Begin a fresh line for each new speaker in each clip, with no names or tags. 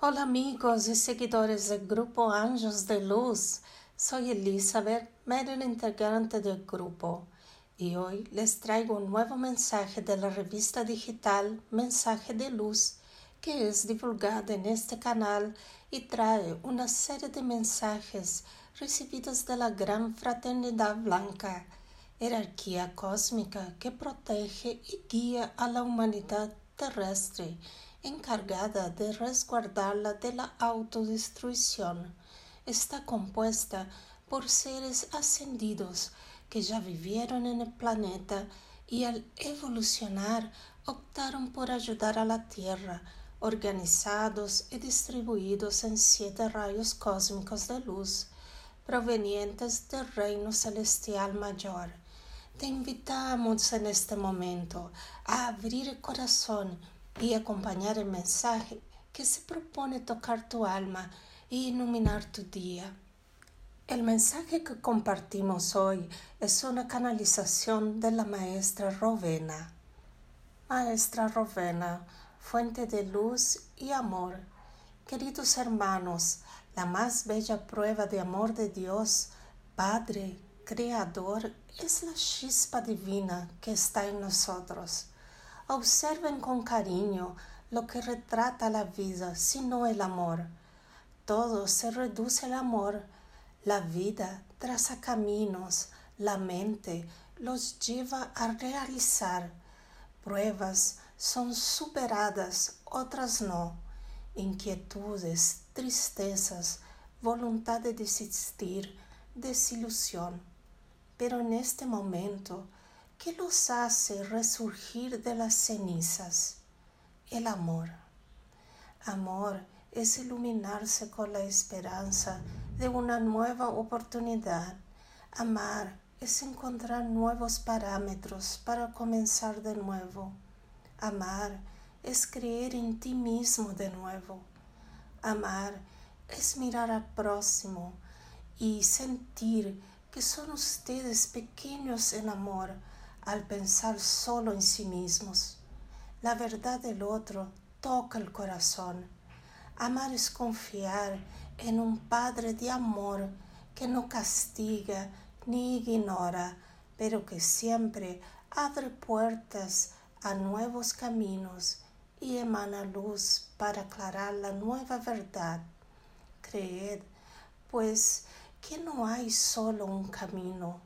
amigos y seguidores del grupo Ángeles de Luz. Soy Elizabeth, medio integrante del grupo, y hoy les traigo un nuevo mensaje de la revista digital Mensaje de Luz, que es divulgada en este canal y trae una serie de mensajes recibidos de la Gran Fraternidad Blanca, jerarquía cósmica que protege y guía a la humanidad terrestre encargada de resguardarla de la autodestrucción. Está compuesta por seres ascendidos que ya vivieron en el planeta y al evolucionar optaron por ayudar a la Tierra, organizados y distribuidos en siete rayos cósmicos de luz, provenientes del reino celestial mayor. Te invitamos en este momento a abrir el corazón y acompañar el mensaje que se propone tocar tu alma y iluminar tu día. El mensaje que compartimos hoy es una canalización de la maestra Rovena. Maestra Rovena, fuente de luz y amor. Queridos hermanos, la más bella prueba de amor de Dios, Padre, Creador, es la chispa divina que está en nosotros Observen con cariño lo que retrata la vida, sino el amor. Todo se reduce al amor. La vida traza caminos, la mente los lleva a realizar. Pruebas son superadas, otras no. Inquietudes, tristezas, voluntad de desistir, desilusión. Pero en este momento, ¿Qué los hace resurgir de las cenizas? El amor. Amor es iluminarse con la esperanza de una nueva oportunidad. Amar es encontrar nuevos parámetros para comenzar de nuevo. Amar es creer en ti mismo de nuevo. Amar es mirar al próximo y sentir que son ustedes pequeños en amor al pensar solo en sí mismos. La verdad del otro toca el corazón. Amar es confiar en un Padre de amor que no castiga ni ignora, pero que siempre abre puertas a nuevos caminos y emana luz para aclarar la nueva verdad. Creed, pues, que no hay solo un camino,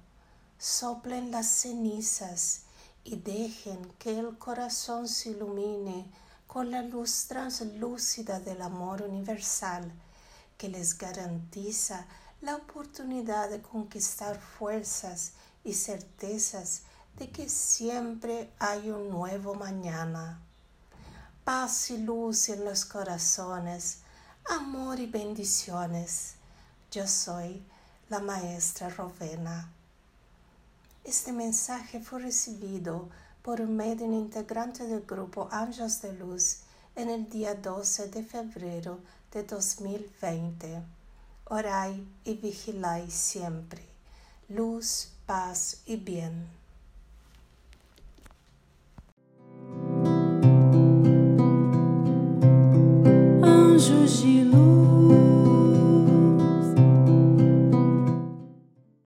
soplen las cenizas y dejen que el corazón se ilumine con la luz translúcida del amor universal que les garantiza la oportunidad de conquistar fuerzas y certezas de que siempre hay un nuevo mañana. Paz y luz en los corazones, amor y bendiciones. Yo soy la maestra Rovena. Este mensaje fue recibido por un medio integrante del grupo Ángeles de Luz en el día 12 de febrero de 2020. Orai y vigilai siempre. Luz, paz y bien.